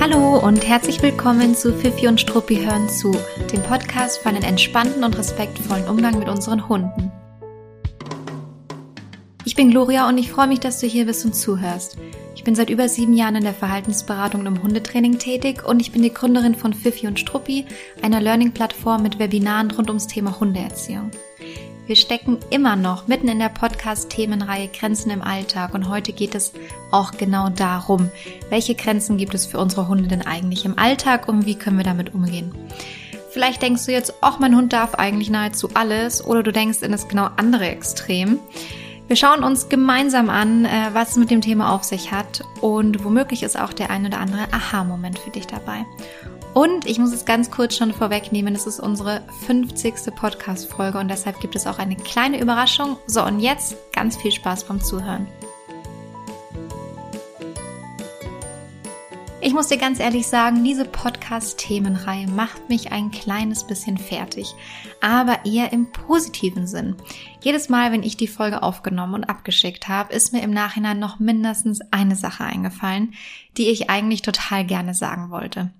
Hallo und herzlich willkommen zu Fifi und Struppi hören zu, dem Podcast für einen entspannten und respektvollen Umgang mit unseren Hunden. Ich bin Gloria und ich freue mich, dass du hier bist und zuhörst. Ich bin seit über sieben Jahren in der Verhaltensberatung und im Hundetraining tätig und ich bin die Gründerin von Fifi und Struppi, einer Learning-Plattform mit Webinaren rund ums Thema Hundeerziehung. Wir stecken immer noch mitten in der Podcast-Themenreihe Grenzen im Alltag und heute geht es auch genau darum, welche Grenzen gibt es für unsere Hunde denn eigentlich im Alltag und wie können wir damit umgehen. Vielleicht denkst du jetzt, ach, mein Hund darf eigentlich nahezu alles oder du denkst in das genau andere Extrem. Wir schauen uns gemeinsam an, äh, was es mit dem Thema auf sich hat und womöglich ist auch der ein oder andere Aha-Moment für dich dabei. Und ich muss es ganz kurz schon vorwegnehmen, es ist unsere 50. Podcast-Folge und deshalb gibt es auch eine kleine Überraschung. So, und jetzt ganz viel Spaß beim Zuhören. Ich muss dir ganz ehrlich sagen, diese Podcast-Themenreihe macht mich ein kleines bisschen fertig, aber eher im positiven Sinn. Jedes Mal, wenn ich die Folge aufgenommen und abgeschickt habe, ist mir im Nachhinein noch mindestens eine Sache eingefallen, die ich eigentlich total gerne sagen wollte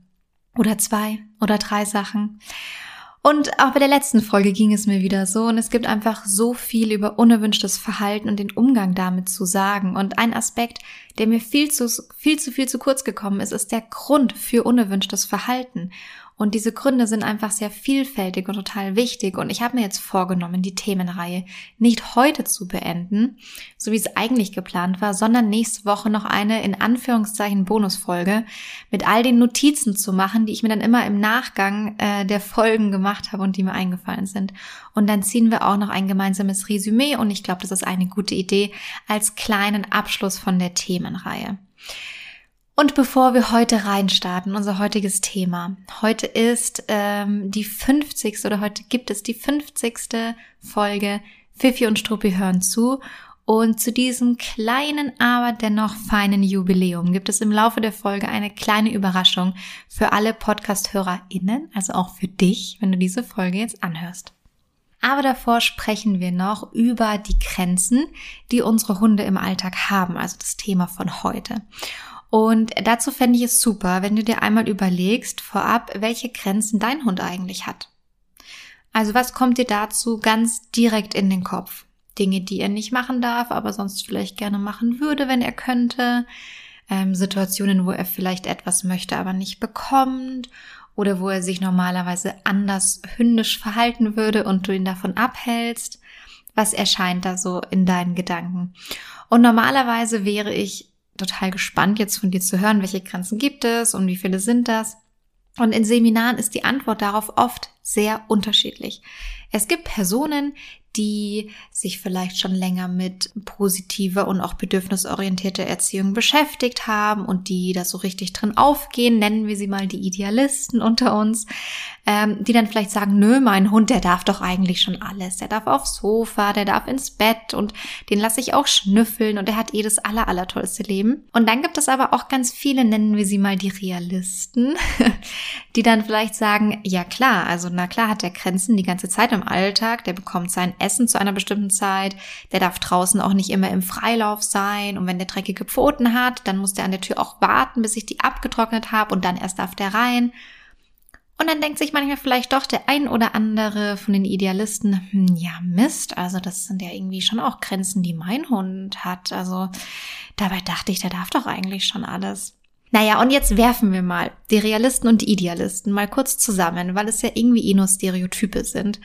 oder zwei oder drei Sachen. Und auch bei der letzten Folge ging es mir wieder so und es gibt einfach so viel über unerwünschtes Verhalten und den Umgang damit zu sagen. Und ein Aspekt, der mir viel zu, viel zu viel zu kurz gekommen ist, ist der Grund für unerwünschtes Verhalten. Und diese Gründe sind einfach sehr vielfältig und total wichtig. Und ich habe mir jetzt vorgenommen, die Themenreihe nicht heute zu beenden, so wie es eigentlich geplant war, sondern nächste Woche noch eine in Anführungszeichen Bonusfolge mit all den Notizen zu machen, die ich mir dann immer im Nachgang äh, der Folgen gemacht habe und die mir eingefallen sind. Und dann ziehen wir auch noch ein gemeinsames Resümee und ich glaube, das ist eine gute Idee als kleinen Abschluss von der Themenreihe. Und bevor wir heute reinstarten, unser heutiges Thema. Heute ist ähm, die 50. oder heute gibt es die 50. Folge Fifi und Struppi hören zu. Und zu diesem kleinen, aber dennoch feinen Jubiläum gibt es im Laufe der Folge eine kleine Überraschung für alle Podcast-HörerInnen, also auch für dich, wenn du diese Folge jetzt anhörst. Aber davor sprechen wir noch über die Grenzen, die unsere Hunde im Alltag haben, also das Thema von heute. Und dazu fände ich es super, wenn du dir einmal überlegst vorab, welche Grenzen dein Hund eigentlich hat. Also was kommt dir dazu ganz direkt in den Kopf? Dinge, die er nicht machen darf, aber sonst vielleicht gerne machen würde, wenn er könnte. Ähm, Situationen, wo er vielleicht etwas möchte, aber nicht bekommt. Oder wo er sich normalerweise anders hündisch verhalten würde und du ihn davon abhältst. Was erscheint da so in deinen Gedanken? Und normalerweise wäre ich total gespannt, jetzt von dir zu hören, welche Grenzen gibt es und wie viele sind das. Und in Seminaren ist die Antwort darauf oft sehr unterschiedlich. Es gibt Personen, die sich vielleicht schon länger mit positiver und auch bedürfnisorientierter Erziehung beschäftigt haben und die da so richtig drin aufgehen, nennen wir sie mal die Idealisten unter uns, ähm, die dann vielleicht sagen, nö, mein Hund, der darf doch eigentlich schon alles. Der darf aufs Sofa, der darf ins Bett und den lasse ich auch schnüffeln und der hat eh das aller, aller tollste Leben. Und dann gibt es aber auch ganz viele, nennen wir sie mal die Realisten, die dann vielleicht sagen, ja klar, also na klar hat der Grenzen die ganze Zeit im Alltag, der bekommt sein Essen zu einer bestimmten Zeit, der darf draußen auch nicht immer im Freilauf sein und wenn der dreckige Pfoten hat, dann muss der an der Tür auch warten, bis ich die abgetrocknet habe und dann erst darf der rein. Und dann denkt sich manchmal vielleicht doch der ein oder andere von den Idealisten, hm, ja Mist, also das sind ja irgendwie schon auch Grenzen, die mein Hund hat. Also dabei dachte ich, der darf doch eigentlich schon alles. Naja, und jetzt werfen wir mal die Realisten und die Idealisten mal kurz zusammen, weil es ja irgendwie eh nur Stereotype sind.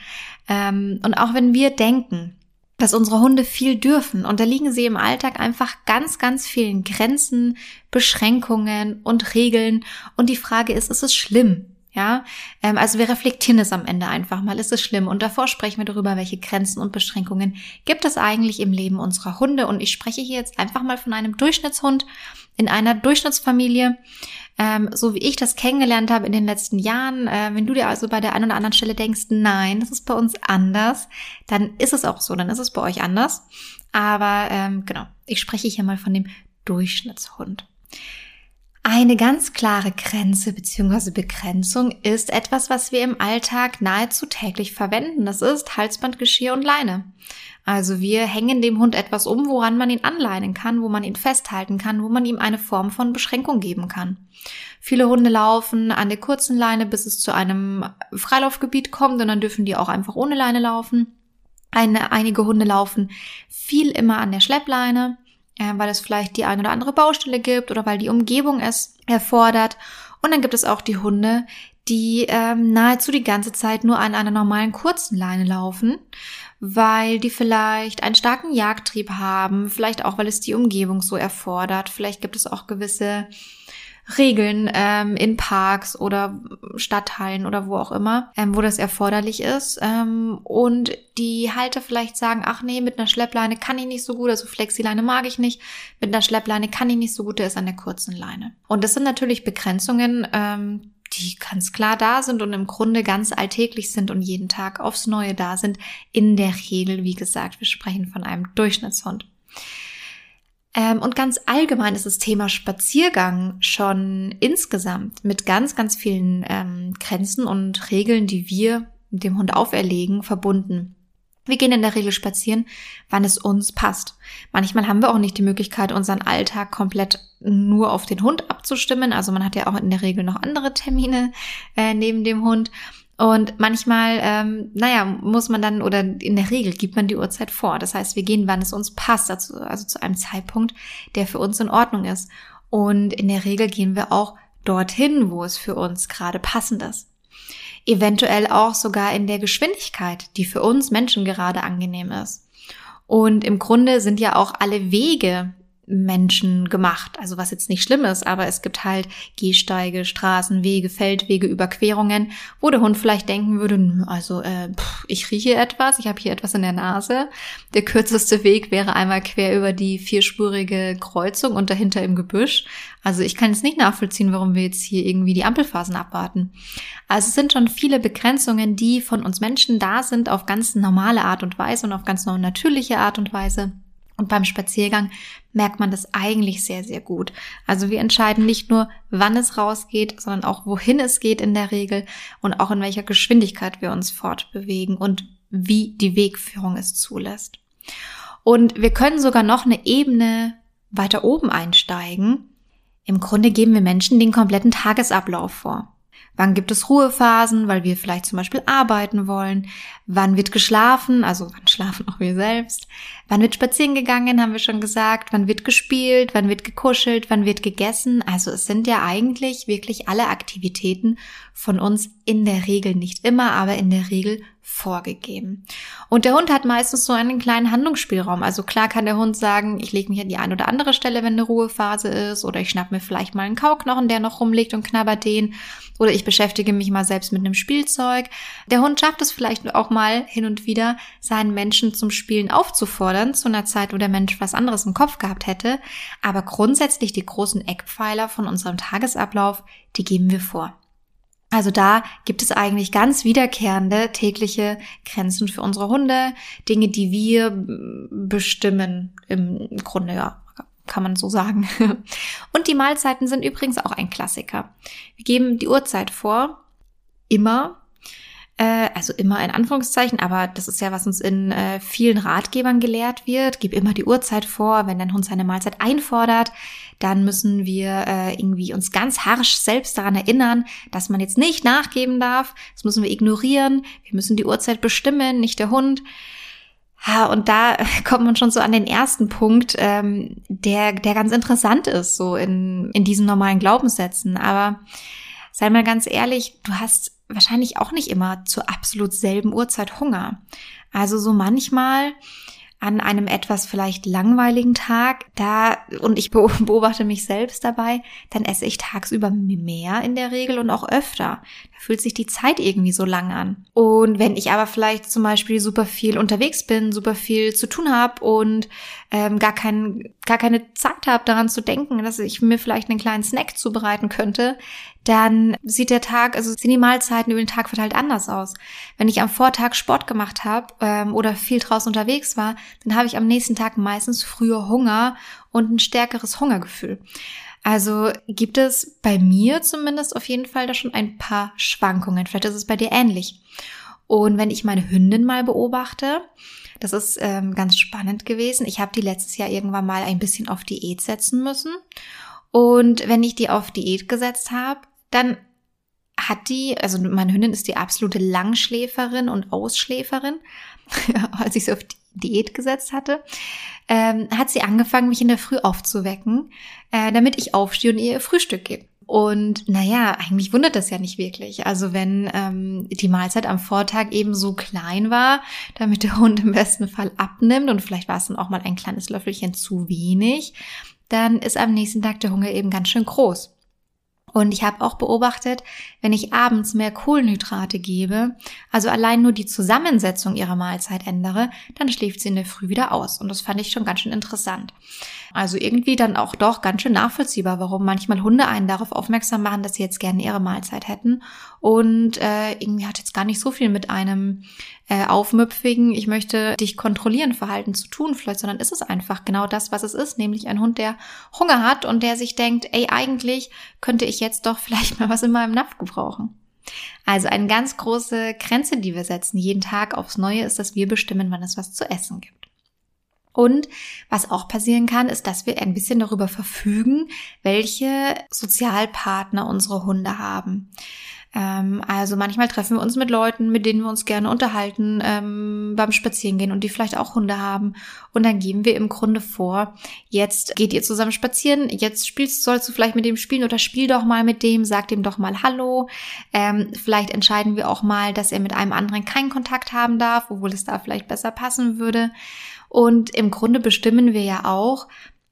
Ähm, und auch wenn wir denken, dass unsere Hunde viel dürfen, unterliegen sie im Alltag einfach ganz, ganz vielen Grenzen, Beschränkungen und Regeln. Und die Frage ist, ist es schlimm? Ja, ähm, also wir reflektieren es am Ende einfach mal. Ist es schlimm? Und davor sprechen wir darüber, welche Grenzen und Beschränkungen gibt es eigentlich im Leben unserer Hunde. Und ich spreche hier jetzt einfach mal von einem Durchschnittshund in einer Durchschnittsfamilie, ähm, so wie ich das kennengelernt habe in den letzten Jahren. Äh, wenn du dir also bei der einen oder anderen Stelle denkst, nein, das ist bei uns anders, dann ist es auch so, dann ist es bei euch anders. Aber ähm, genau, ich spreche hier mal von dem Durchschnittshund. Eine ganz klare Grenze bzw. Begrenzung ist etwas, was wir im Alltag nahezu täglich verwenden. Das ist Halsbandgeschirr und Leine. Also wir hängen dem Hund etwas um, woran man ihn anleinen kann, wo man ihn festhalten kann, wo man ihm eine Form von Beschränkung geben kann. Viele Hunde laufen an der kurzen Leine, bis es zu einem Freilaufgebiet kommt und dann dürfen die auch einfach ohne Leine laufen. Eine, einige Hunde laufen viel immer an der Schleppleine äh, weil es vielleicht die eine oder andere Baustelle gibt oder weil die Umgebung es erfordert. Und dann gibt es auch die Hunde, die ähm, nahezu die ganze Zeit nur an einer normalen kurzen Leine laufen, weil die vielleicht einen starken Jagdtrieb haben, vielleicht auch, weil es die Umgebung so erfordert. Vielleicht gibt es auch gewisse Regeln ähm, in Parks oder Stadthallen oder wo auch immer, ähm, wo das erforderlich ist. Ähm, und die Halter vielleicht sagen, ach nee, mit einer Schleppleine kann ich nicht so gut, also Flexileine mag ich nicht, mit einer Schleppleine kann ich nicht so gut, der ist an der kurzen Leine. Und das sind natürlich Begrenzungen, ähm, die ganz klar da sind und im Grunde ganz alltäglich sind und jeden Tag aufs Neue da sind. In der Regel, wie gesagt, wir sprechen von einem Durchschnittshund. Ähm, und ganz allgemein ist das Thema Spaziergang schon insgesamt mit ganz, ganz vielen ähm, Grenzen und Regeln, die wir dem Hund auferlegen, verbunden. Wir gehen in der Regel spazieren, wann es uns passt. Manchmal haben wir auch nicht die Möglichkeit, unseren Alltag komplett nur auf den Hund abzustimmen. Also man hat ja auch in der Regel noch andere Termine äh, neben dem Hund. Und manchmal, ähm, naja, muss man dann oder in der Regel gibt man die Uhrzeit vor. Das heißt, wir gehen, wann es uns passt, also, also zu einem Zeitpunkt, der für uns in Ordnung ist. Und in der Regel gehen wir auch dorthin, wo es für uns gerade passend ist. Eventuell auch sogar in der Geschwindigkeit, die für uns Menschen gerade angenehm ist. Und im Grunde sind ja auch alle Wege, Menschen gemacht. Also was jetzt nicht schlimm ist, aber es gibt halt Gehsteige, Straßen, Wege, Feldwege, Überquerungen, wo der Hund vielleicht denken würde, also äh, pff, ich rieche etwas, ich habe hier etwas in der Nase. Der kürzeste Weg wäre einmal quer über die vierspurige Kreuzung und dahinter im Gebüsch. Also ich kann jetzt nicht nachvollziehen, warum wir jetzt hier irgendwie die Ampelphasen abwarten. Also es sind schon viele Begrenzungen, die von uns Menschen da sind auf ganz normale Art und Weise und auf ganz natürliche Art und Weise. Und beim Spaziergang merkt man das eigentlich sehr, sehr gut. Also wir entscheiden nicht nur, wann es rausgeht, sondern auch, wohin es geht in der Regel und auch in welcher Geschwindigkeit wir uns fortbewegen und wie die Wegführung es zulässt. Und wir können sogar noch eine Ebene weiter oben einsteigen. Im Grunde geben wir Menschen den kompletten Tagesablauf vor. Wann gibt es Ruhephasen, weil wir vielleicht zum Beispiel arbeiten wollen? Wann wird geschlafen? Also wann schlafen auch wir selbst? Wann wird spazieren gegangen, haben wir schon gesagt? Wann wird gespielt? Wann wird gekuschelt? Wann wird gegessen? Also es sind ja eigentlich wirklich alle Aktivitäten von uns in der Regel nicht immer, aber in der Regel vorgegeben. Und der Hund hat meistens so einen kleinen Handlungsspielraum. Also klar kann der Hund sagen, ich lege mich an die eine oder andere Stelle, wenn eine Ruhephase ist, oder ich schnapp mir vielleicht mal einen Kauknochen, der noch rumliegt und knabbert den, oder ich beschäftige mich mal selbst mit einem Spielzeug. Der Hund schafft es vielleicht auch mal hin und wieder, seinen Menschen zum Spielen aufzufordern, zu einer Zeit, wo der Mensch was anderes im Kopf gehabt hätte. Aber grundsätzlich die großen Eckpfeiler von unserem Tagesablauf, die geben wir vor. Also da gibt es eigentlich ganz wiederkehrende tägliche Grenzen für unsere Hunde, Dinge, die wir bestimmen im Grunde, ja, kann man so sagen. Und die Mahlzeiten sind übrigens auch ein Klassiker. Wir geben die Uhrzeit vor, immer, äh, also immer in Anführungszeichen, aber das ist ja, was uns in äh, vielen Ratgebern gelehrt wird. Gib immer die Uhrzeit vor, wenn dein Hund seine Mahlzeit einfordert, dann müssen wir äh, irgendwie uns ganz harsch selbst daran erinnern, dass man jetzt nicht nachgeben darf. Das müssen wir ignorieren. Wir müssen die Uhrzeit bestimmen, nicht der Hund. Ja, und da kommt man schon so an den ersten Punkt, ähm, der, der ganz interessant ist, so in, in diesen normalen Glaubenssätzen. Aber sei mal ganz ehrlich, du hast wahrscheinlich auch nicht immer zur absolut selben Uhrzeit Hunger. Also so manchmal an einem etwas vielleicht langweiligen Tag, da, und ich beobachte mich selbst dabei, dann esse ich tagsüber mehr in der Regel und auch öfter. Da fühlt sich die Zeit irgendwie so lang an. Und wenn ich aber vielleicht zum Beispiel super viel unterwegs bin, super viel zu tun habe und ähm, gar, kein, gar keine Zeit habe, daran zu denken, dass ich mir vielleicht einen kleinen Snack zubereiten könnte, dann sieht der Tag, also sehen die Mahlzeiten über den Tag verteilt anders aus. Wenn ich am Vortag Sport gemacht habe ähm, oder viel draußen unterwegs war, dann habe ich am nächsten Tag meistens früher Hunger und ein stärkeres Hungergefühl. Also gibt es bei mir zumindest auf jeden Fall da schon ein paar Schwankungen. Vielleicht ist es bei dir ähnlich. Und wenn ich meine Hündin mal beobachte, das ist ähm, ganz spannend gewesen. Ich habe die letztes Jahr irgendwann mal ein bisschen auf Diät setzen müssen. Und wenn ich die auf Diät gesetzt habe, dann hat die, also meine Hündin ist die absolute Langschläferin und Ausschläferin, als ich sie auf Diät gesetzt hatte, ähm, hat sie angefangen, mich in der Früh aufzuwecken, äh, damit ich aufstehe und ihr Frühstück gebe. Und naja, eigentlich wundert das ja nicht wirklich. Also wenn ähm, die Mahlzeit am Vortag eben so klein war, damit der Hund im besten Fall abnimmt und vielleicht war es dann auch mal ein kleines Löffelchen zu wenig, dann ist am nächsten Tag der Hunger eben ganz schön groß. Und ich habe auch beobachtet, wenn ich abends mehr Kohlenhydrate gebe, also allein nur die Zusammensetzung ihrer Mahlzeit ändere, dann schläft sie in der Früh wieder aus. Und das fand ich schon ganz schön interessant. Also irgendwie dann auch doch ganz schön nachvollziehbar, warum manchmal Hunde einen darauf aufmerksam machen, dass sie jetzt gerne ihre Mahlzeit hätten. Und äh, irgendwie hat jetzt gar nicht so viel mit einem äh, aufmüpfigen, ich möchte dich kontrollieren, Verhalten zu tun, vielleicht, sondern ist es einfach genau das, was es ist, nämlich ein Hund, der Hunger hat und der sich denkt, ey, eigentlich könnte ich jetzt doch vielleicht mal was in meinem Napf gebrauchen. Also eine ganz große Grenze, die wir setzen jeden Tag aufs Neue, ist, dass wir bestimmen, wann es was zu essen gibt. Und was auch passieren kann, ist, dass wir ein bisschen darüber verfügen, welche Sozialpartner unsere Hunde haben. Ähm, also manchmal treffen wir uns mit Leuten, mit denen wir uns gerne unterhalten, ähm, beim Spazierengehen und die vielleicht auch Hunde haben. Und dann geben wir im Grunde vor, jetzt geht ihr zusammen spazieren, jetzt spielst, sollst du vielleicht mit dem spielen oder spiel doch mal mit dem, sag dem doch mal Hallo. Ähm, vielleicht entscheiden wir auch mal, dass er mit einem anderen keinen Kontakt haben darf, obwohl es da vielleicht besser passen würde. Und im Grunde bestimmen wir ja auch,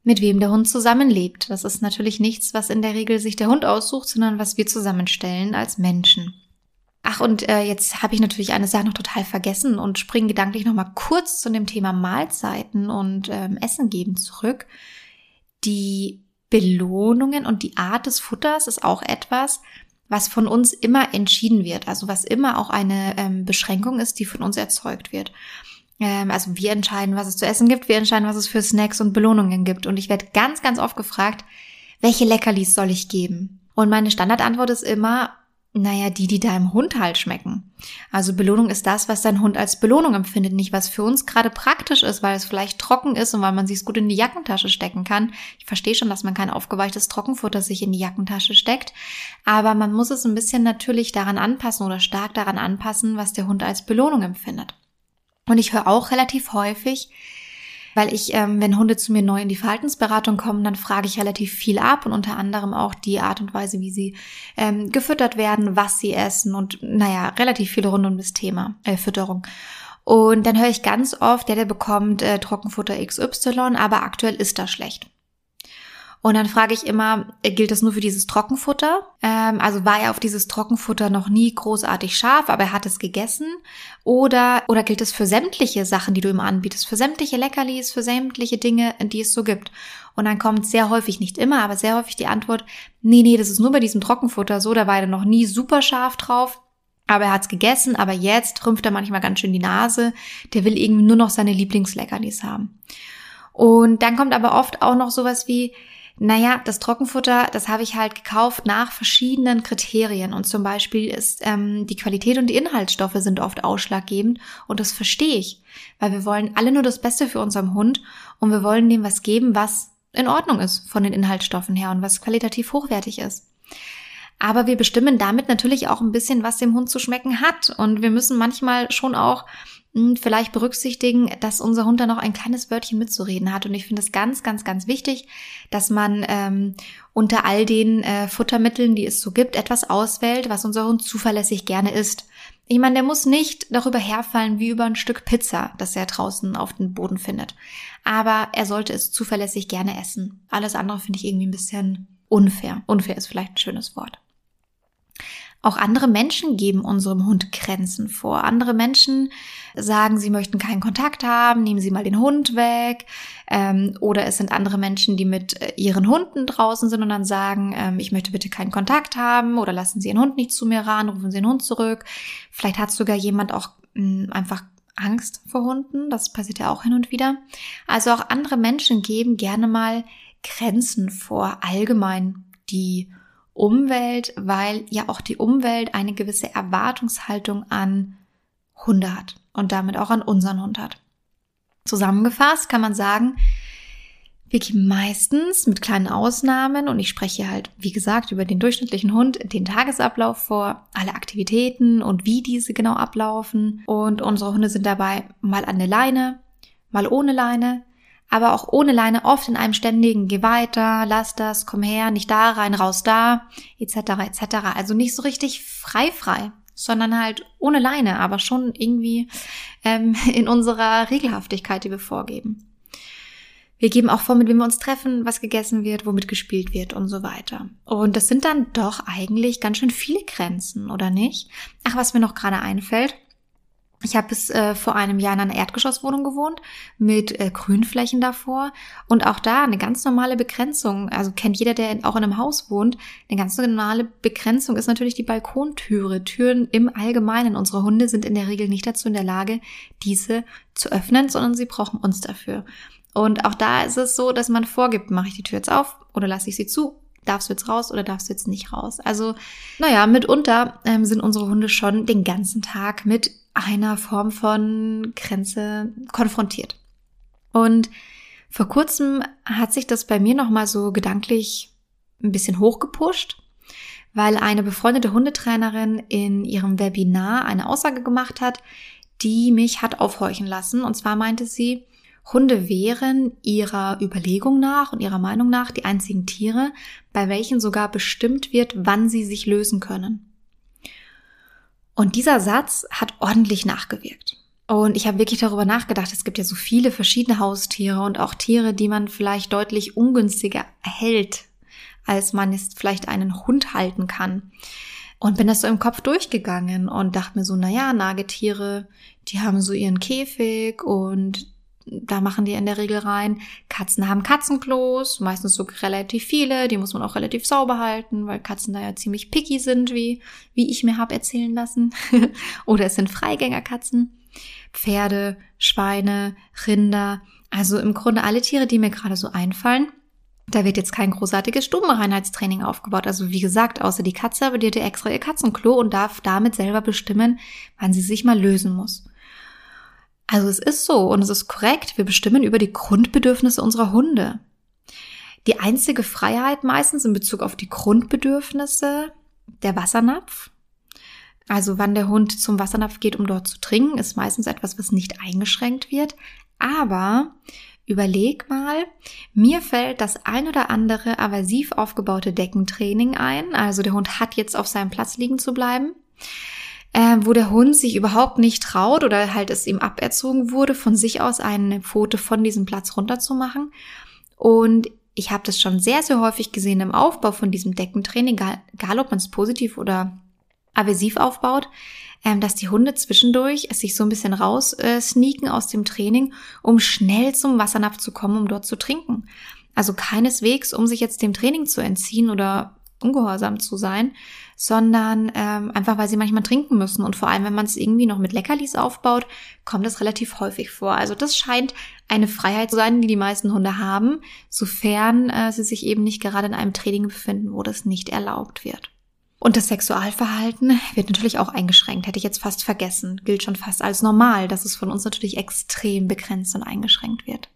mit wem der Hund zusammenlebt. Das ist natürlich nichts, was in der Regel sich der Hund aussucht, sondern was wir zusammenstellen als Menschen. Ach, und äh, jetzt habe ich natürlich eine Sache noch total vergessen und springe gedanklich noch mal kurz zu dem Thema Mahlzeiten und ähm, Essen geben zurück. Die Belohnungen und die Art des Futters ist auch etwas, was von uns immer entschieden wird, also was immer auch eine ähm, Beschränkung ist, die von uns erzeugt wird. Ähm, also wir entscheiden, was es zu essen gibt, wir entscheiden, was es für Snacks und Belohnungen gibt. Und ich werde ganz, ganz oft gefragt, welche Leckerlis soll ich geben? Und meine Standardantwort ist immer, naja, die, die deinem Hund halt schmecken. Also Belohnung ist das, was dein Hund als Belohnung empfindet, nicht was für uns gerade praktisch ist, weil es vielleicht trocken ist und weil man sich gut in die Jackentasche stecken kann. Ich verstehe schon, dass man kein aufgeweichtes Trockenfutter sich in die Jackentasche steckt, aber man muss es ein bisschen natürlich daran anpassen oder stark daran anpassen, was der Hund als Belohnung empfindet. Und ich höre auch relativ häufig, weil ich, ähm, wenn Hunde zu mir neu in die Verhaltensberatung kommen, dann frage ich relativ viel ab und unter anderem auch die Art und Weise, wie sie ähm, gefüttert werden, was sie essen und naja, relativ viel rund um das Thema äh, Fütterung. Und dann höre ich ganz oft, der, der bekommt äh, Trockenfutter XY, aber aktuell ist das schlecht. Und dann frage ich immer, gilt das nur für dieses Trockenfutter? Ähm, also war er auf dieses Trockenfutter noch nie großartig scharf, aber er hat es gegessen? Oder, oder gilt es für sämtliche Sachen, die du ihm anbietest, für sämtliche Leckerlis, für sämtliche Dinge, die es so gibt? Und dann kommt sehr häufig, nicht immer, aber sehr häufig die Antwort, nee, nee, das ist nur bei diesem Trockenfutter so, da war er noch nie super scharf drauf. Aber er hat's gegessen, aber jetzt rümpft er manchmal ganz schön die Nase. Der will irgendwie nur noch seine Lieblingsleckerlis haben. Und dann kommt aber oft auch noch sowas wie, naja, das Trockenfutter, das habe ich halt gekauft nach verschiedenen Kriterien. Und zum Beispiel ist ähm, die Qualität und die Inhaltsstoffe sind oft ausschlaggebend. Und das verstehe ich, weil wir wollen alle nur das Beste für unseren Hund und wir wollen dem was geben, was in Ordnung ist von den Inhaltsstoffen her und was qualitativ hochwertig ist. Aber wir bestimmen damit natürlich auch ein bisschen, was dem Hund zu schmecken hat. Und wir müssen manchmal schon auch vielleicht berücksichtigen, dass unser Hund da noch ein kleines Wörtchen mitzureden hat. Und ich finde es ganz, ganz, ganz wichtig, dass man ähm, unter all den äh, Futtermitteln, die es so gibt, etwas auswählt, was unser Hund zuverlässig gerne isst. Ich meine, der muss nicht darüber herfallen wie über ein Stück Pizza, das er draußen auf dem Boden findet. Aber er sollte es zuverlässig gerne essen. Alles andere finde ich irgendwie ein bisschen unfair. Unfair ist vielleicht ein schönes Wort. Auch andere Menschen geben unserem Hund Grenzen vor. Andere Menschen sagen, sie möchten keinen Kontakt haben, nehmen sie mal den Hund weg. Ähm, oder es sind andere Menschen, die mit äh, ihren Hunden draußen sind und dann sagen, ähm, ich möchte bitte keinen Kontakt haben oder lassen Sie Ihren Hund nicht zu mir ran, rufen Sie den Hund zurück. Vielleicht hat sogar jemand auch mh, hm, einfach Angst vor Hunden. Das passiert ja auch hin und wieder. Also auch andere Menschen geben gerne mal Grenzen vor allgemein die Umwelt, weil ja auch die Umwelt eine gewisse Erwartungshaltung an Hunde hat und damit auch an unseren Hund hat. Zusammengefasst kann man sagen, wir geben meistens mit kleinen Ausnahmen, und ich spreche halt, wie gesagt, über den durchschnittlichen Hund, den Tagesablauf vor, alle Aktivitäten und wie diese genau ablaufen. Und unsere Hunde sind dabei mal an der Leine, mal ohne Leine, aber auch ohne Leine oft in einem ständigen Geh weiter, lass das, komm her, nicht da rein, raus da, etc. etc. Also nicht so richtig frei frei, sondern halt ohne Leine, aber schon irgendwie ähm, in unserer Regelhaftigkeit, die wir vorgeben. Wir geben auch vor, mit wem wir uns treffen, was gegessen wird, womit gespielt wird und so weiter. Und das sind dann doch eigentlich ganz schön viele Grenzen, oder nicht? Ach, was mir noch gerade einfällt. Ich habe bis äh, vor einem Jahr in einer Erdgeschosswohnung gewohnt mit äh, Grünflächen davor und auch da eine ganz normale Begrenzung. Also kennt jeder, der auch in einem Haus wohnt. Eine ganz normale Begrenzung ist natürlich die Balkontüre. Türen im Allgemeinen. Unsere Hunde sind in der Regel nicht dazu in der Lage, diese zu öffnen, sondern sie brauchen uns dafür. Und auch da ist es so, dass man vorgibt, mache ich die Tür jetzt auf oder lasse ich sie zu? Darfst du jetzt raus oder darfst du jetzt nicht raus? Also, naja, mitunter ähm, sind unsere Hunde schon den ganzen Tag mit einer Form von Grenze konfrontiert. Und vor kurzem hat sich das bei mir nochmal so gedanklich ein bisschen hochgepusht, weil eine befreundete Hundetrainerin in ihrem Webinar eine Aussage gemacht hat, die mich hat aufhorchen lassen. Und zwar meinte sie, Hunde wären ihrer Überlegung nach und ihrer Meinung nach die einzigen Tiere, bei welchen sogar bestimmt wird, wann sie sich lösen können. Und dieser Satz hat ordentlich nachgewirkt. Und ich habe wirklich darüber nachgedacht, es gibt ja so viele verschiedene Haustiere und auch Tiere, die man vielleicht deutlich ungünstiger hält, als man es vielleicht einen Hund halten kann. Und bin das so im Kopf durchgegangen und dachte mir so, naja, Nagetiere, die haben so ihren Käfig und da machen die in der Regel rein. Katzen haben Katzenklos, meistens so relativ viele, die muss man auch relativ sauber halten, weil Katzen da ja ziemlich picky sind, wie, wie ich mir hab erzählen lassen. Oder es sind Freigängerkatzen. Pferde, Schweine, Rinder, also im Grunde alle Tiere, die mir gerade so einfallen. Da wird jetzt kein großartiges Stubenreinheitstraining aufgebaut. Also wie gesagt, außer die Katze, aber die hat extra ihr Katzenklo und darf damit selber bestimmen, wann sie sich mal lösen muss. Also es ist so und es ist korrekt, wir bestimmen über die Grundbedürfnisse unserer Hunde. Die einzige Freiheit meistens in Bezug auf die Grundbedürfnisse, der Wassernapf. Also wann der Hund zum Wassernapf geht, um dort zu trinken, ist meistens etwas, was nicht eingeschränkt wird. Aber überleg mal, mir fällt das ein oder andere aversiv aufgebaute Deckentraining ein. Also der Hund hat jetzt auf seinem Platz liegen zu bleiben äh, wo der Hund sich überhaupt nicht traut oder halt es ihm aberzogen wurde, von sich aus eine Pfote von diesem Platz runterzumachen. Und ich habe das schon sehr, sehr häufig gesehen im Aufbau von diesem Deckentraining, egal, egal ob man es positiv oder aversiv aufbaut, ähm, dass die Hunde zwischendurch es sich so ein bisschen raus äh, sneaken aus dem Training, um schnell zum Wassernapf zu kommen, um dort zu trinken. Also keineswegs, um sich jetzt dem Training zu entziehen oder ungehorsam zu sein, sondern ähm, einfach, weil sie manchmal trinken müssen. Und vor allem, wenn man es irgendwie noch mit Leckerlis aufbaut, kommt das relativ häufig vor. Also das scheint eine Freiheit zu sein, die die meisten Hunde haben, sofern äh, sie sich eben nicht gerade in einem Training befinden, wo das nicht erlaubt wird. Und das Sexualverhalten wird natürlich auch eingeschränkt. Hätte ich jetzt fast vergessen. Gilt schon fast als normal, dass es von uns natürlich extrem begrenzt und eingeschränkt wird.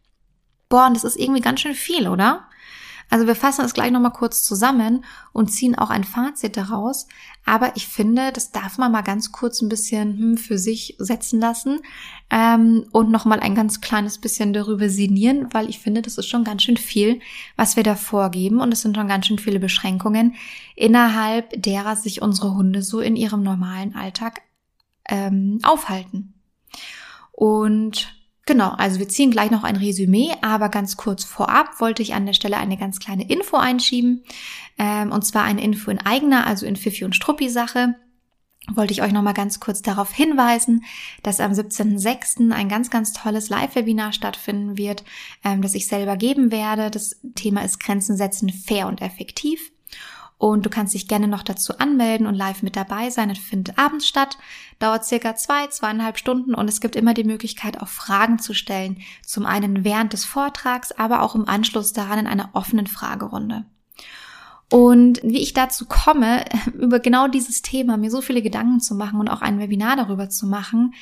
Boah, und das ist irgendwie ganz schön viel, oder? Also wir fassen es gleich nochmal kurz zusammen und ziehen auch ein Fazit daraus. Aber ich finde, das darf man mal ganz kurz ein bisschen hm, für sich setzen lassen ähm, und nochmal ein ganz kleines bisschen darüber sinnieren, weil ich finde, das ist schon ganz schön viel, was wir da vorgeben und es sind schon ganz schön viele Beschränkungen, innerhalb derer sich unsere Hunde so in ihrem normalen Alltag ähm, aufhalten. Und Genau, also wir ziehen gleich noch ein Resümee, aber ganz kurz vorab wollte ich an der Stelle eine ganz kleine Info einschieben. Ähm, und zwar eine Info in eigener, also in Fifi und Struppi Sache. Wollte ich euch nochmal ganz kurz darauf hinweisen, dass am 17.06. ein ganz, ganz tolles Live-Webinar stattfinden wird, ähm, das ich selber geben werde. Das Thema ist Grenzen setzen fair und effektiv. Und du kannst dich gerne noch dazu anmelden und live mit dabei sein. Es findet abends statt, dauert circa zwei, zweieinhalb Stunden und es gibt immer die Möglichkeit, auch Fragen zu stellen. Zum einen während des Vortrags, aber auch im Anschluss daran in einer offenen Fragerunde. Und wie ich dazu komme, über genau dieses Thema mir so viele Gedanken zu machen und auch ein Webinar darüber zu machen,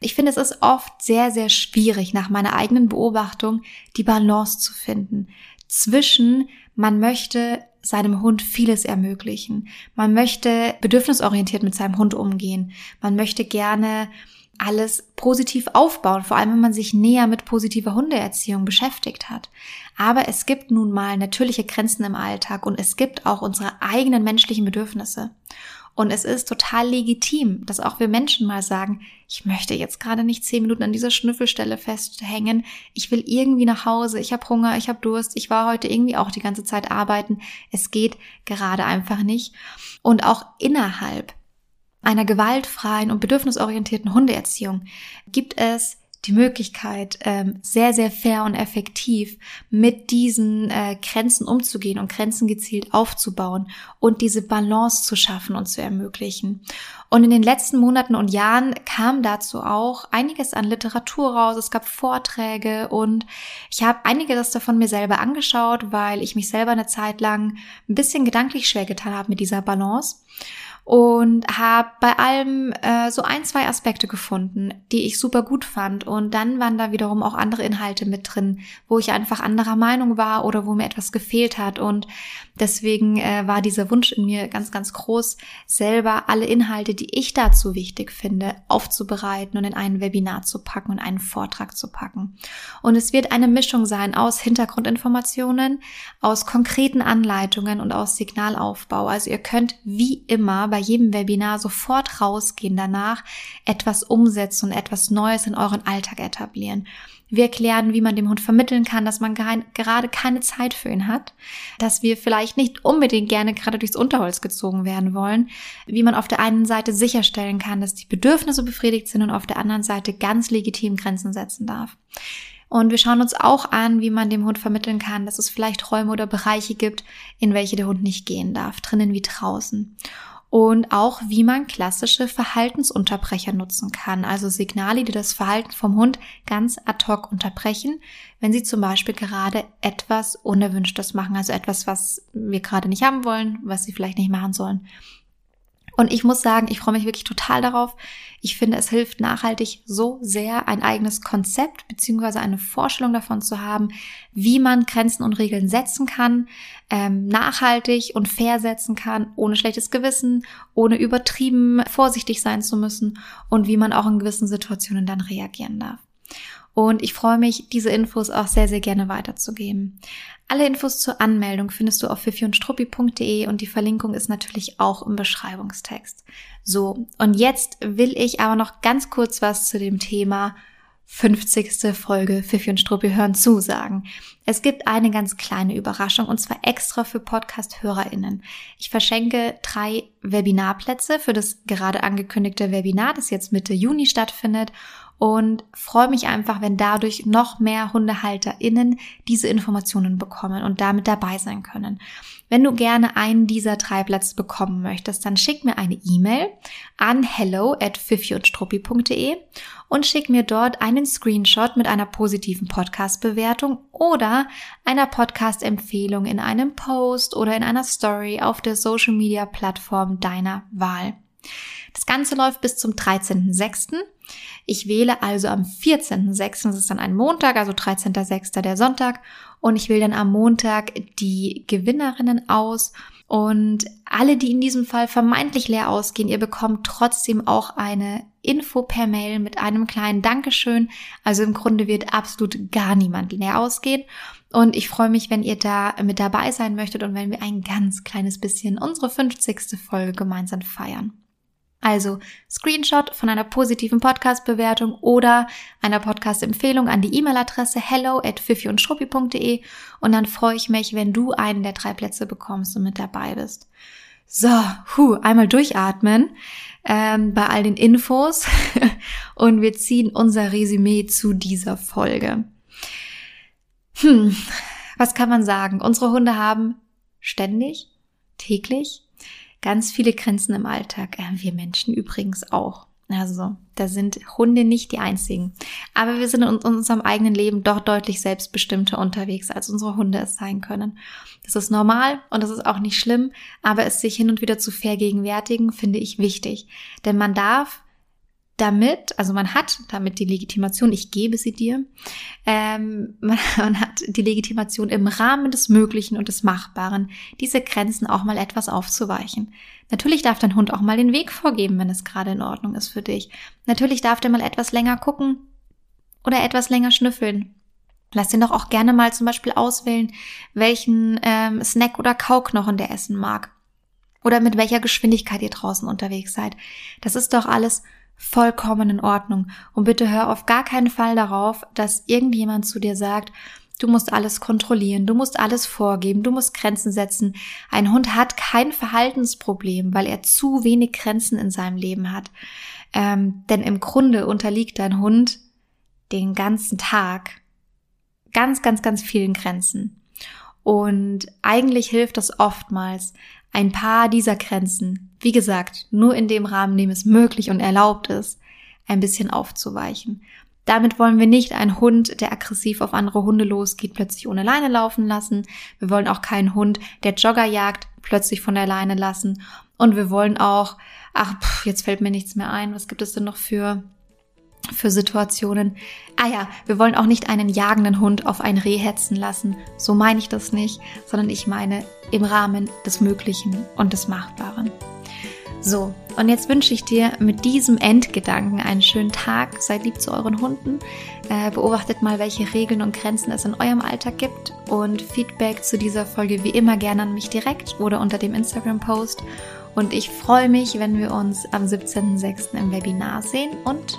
ich finde, es ist oft sehr, sehr schwierig, nach meiner eigenen Beobachtung die Balance zu finden zwischen, man möchte seinem Hund vieles ermöglichen. Man möchte bedürfnisorientiert mit seinem Hund umgehen. Man möchte gerne alles positiv aufbauen, vor allem wenn man sich näher mit positiver Hundeerziehung beschäftigt hat. Aber es gibt nun mal natürliche Grenzen im Alltag und es gibt auch unsere eigenen menschlichen Bedürfnisse. Und es ist total legitim, dass auch wir Menschen mal sagen, ich möchte jetzt gerade nicht zehn Minuten an dieser Schnüffelstelle festhängen. Ich will irgendwie nach Hause. Ich habe Hunger, ich habe Durst. Ich war heute irgendwie auch die ganze Zeit arbeiten. Es geht gerade einfach nicht. Und auch innerhalb einer gewaltfreien und bedürfnisorientierten Hundeerziehung gibt es die Möglichkeit, ähm, sehr, sehr fair und effektiv mit diesen äh, Grenzen umzugehen und Grenzen gezielt aufzubauen und diese Balance zu schaffen und zu ermöglichen. Und in den letzten Monaten und Jahren kam dazu auch einiges an Literatur raus. Es gab Vorträge und ich habe einiges davon mir selber angeschaut, weil ich mich selber eine Zeit lang ein bisschen gedanklich schwer getan habe mit dieser Balance und habe bei allem äh, so ein, zwei Aspekte gefunden, die ich super gut fand. Und dann waren da wiederum auch andere Inhalte mit drin, wo ich einfach anderer Meinung war oder wo mir etwas gefehlt hat. Und deswegen äh, war dieser Wunsch in mir ganz, ganz groß, selber alle Inhalte, die ich dazu wichtig finde, aufzubereiten und in ein Webinar zu packen und einen Vortrag zu packen. Und es wird eine Mischung sein aus Hintergrundinformationen, aus konkreten Anleitungen und aus Signalaufbau. Also ihr könnt wie immer bei jedem Webinar sofort rausgehen danach, etwas umsetzen und etwas Neues in euren Alltag etablieren. Wir erklären, wie man dem Hund vermitteln kann, dass man gerade keine Zeit für ihn hat, dass wir vielleicht nicht unbedingt gerne gerade durchs Unterholz gezogen werden wollen, wie man auf der einen Seite sicherstellen kann, dass die Bedürfnisse befriedigt sind und auf der anderen Seite ganz legitim Grenzen setzen darf. Und wir schauen uns auch an, wie man dem Hund vermitteln kann, dass es vielleicht Räume oder Bereiche gibt, in welche der Hund nicht gehen darf, drinnen wie draußen und auch wie man klassische Verhaltensunterbrecher nutzen kann, also Signale, die das Verhalten vom Hund ganz ad hoc unterbrechen, wenn sie zum Beispiel gerade etwas Unerwünschtes machen, also etwas, was wir gerade nicht haben wollen, was sie vielleicht nicht machen sollen. Und ich muss sagen, ich freue mich wirklich total darauf. Ich finde, es hilft nachhaltig so sehr, ein eigenes Konzept beziehungsweise eine Vorstellung davon zu haben, wie man Grenzen und Regeln setzen kann, ähm, nachhaltig und fair setzen kann, ohne schlechtes Gewissen, ohne übertrieben vorsichtig sein zu müssen und wie man auch in gewissen Situationen dann reagieren darf. Und ich freue mich, diese Infos auch sehr, sehr gerne weiterzugeben. Alle Infos zur Anmeldung findest du auf fifiundstruppi.de und die Verlinkung ist natürlich auch im Beschreibungstext. So, und jetzt will ich aber noch ganz kurz was zu dem Thema 50. Folge Fifi und Struppi hören zu sagen. Es gibt eine ganz kleine Überraschung und zwar extra für Podcast-HörerInnen. Ich verschenke drei Webinarplätze für das gerade angekündigte Webinar, das jetzt Mitte Juni stattfindet und freue mich einfach, wenn dadurch noch mehr HundehalterInnen diese Informationen bekommen und damit dabei sein können. Wenn du gerne einen dieser drei Plätze bekommen möchtest, dann schick mir eine E-Mail an hello at und und schick mir dort einen Screenshot mit einer positiven Podcast-Bewertung oder einer Podcast-Empfehlung in einem Post oder in einer Story auf der Social-Media-Plattform deiner Wahl. Das Ganze läuft bis zum 13.06. Ich wähle also am 14.06., das ist dann ein Montag, also 13.06. der Sonntag, und ich wähle dann am Montag die Gewinnerinnen aus. Und alle, die in diesem Fall vermeintlich leer ausgehen, ihr bekommt trotzdem auch eine Info per Mail mit einem kleinen Dankeschön. Also im Grunde wird absolut gar niemand leer ausgehen. Und ich freue mich, wenn ihr da mit dabei sein möchtet und wenn wir ein ganz kleines bisschen unsere 50. Folge gemeinsam feiern. Also Screenshot von einer positiven Podcast-Bewertung oder einer Podcast-Empfehlung an die E-Mail-Adresse hello at und und dann freue ich mich, wenn du einen der drei Plätze bekommst und mit dabei bist. So, hu, einmal durchatmen ähm, bei all den Infos und wir ziehen unser Resümee zu dieser Folge. Hm, was kann man sagen? Unsere Hunde haben ständig täglich. Ganz viele Grenzen im Alltag. Äh, wir Menschen übrigens auch. Also, da sind Hunde nicht die einzigen. Aber wir sind in unserem eigenen Leben doch deutlich selbstbestimmter unterwegs, als unsere Hunde es sein können. Das ist normal und das ist auch nicht schlimm, aber es sich hin und wieder zu vergegenwärtigen, finde ich wichtig. Denn man darf damit, also man hat damit die Legitimation, ich gebe sie dir, ähm, man, man, hat die Legitimation im Rahmen des Möglichen und des Machbaren, diese Grenzen auch mal etwas aufzuweichen. Natürlich darf dein Hund auch mal den Weg vorgeben, wenn es gerade in Ordnung ist für dich. Natürlich darf der mal etwas länger gucken oder etwas länger schnüffeln. Lass den doch auch gerne mal zum Beispiel auswählen, welchen ähm, Snack oder Kauknochen der essen mag. Oder mit welcher Geschwindigkeit ihr draußen unterwegs seid. Das ist doch alles vollkommen in Ordnung. Und bitte hör auf gar keinen Fall darauf, dass irgendjemand zu dir sagt, du musst alles kontrollieren, du musst alles vorgeben, du musst Grenzen setzen. Ein Hund hat kein Verhaltensproblem, weil er zu wenig Grenzen in seinem Leben hat. Ähm, denn im Grunde unterliegt dein Hund den ganzen Tag ganz, ganz, ganz vielen Grenzen. Und eigentlich hilft das oftmals, ein paar dieser Grenzen, wie gesagt, nur in dem Rahmen, in dem es möglich und erlaubt ist, ein bisschen aufzuweichen. Damit wollen wir nicht einen Hund, der aggressiv auf andere Hunde losgeht, plötzlich ohne Leine laufen lassen. Wir wollen auch keinen Hund, der Jogger jagt, plötzlich von der Leine lassen. Und wir wollen auch, ach, pff, jetzt fällt mir nichts mehr ein. Was gibt es denn noch für für Situationen. Ah ja, wir wollen auch nicht einen jagenden Hund auf ein Reh hetzen lassen. So meine ich das nicht, sondern ich meine im Rahmen des Möglichen und des Machbaren. So, und jetzt wünsche ich dir mit diesem Endgedanken einen schönen Tag. Seid lieb zu euren Hunden. Äh, beobachtet mal, welche Regeln und Grenzen es in eurem Alltag gibt. Und Feedback zu dieser Folge wie immer gerne an mich direkt oder unter dem Instagram-Post. Und ich freue mich, wenn wir uns am 17.06. im Webinar sehen und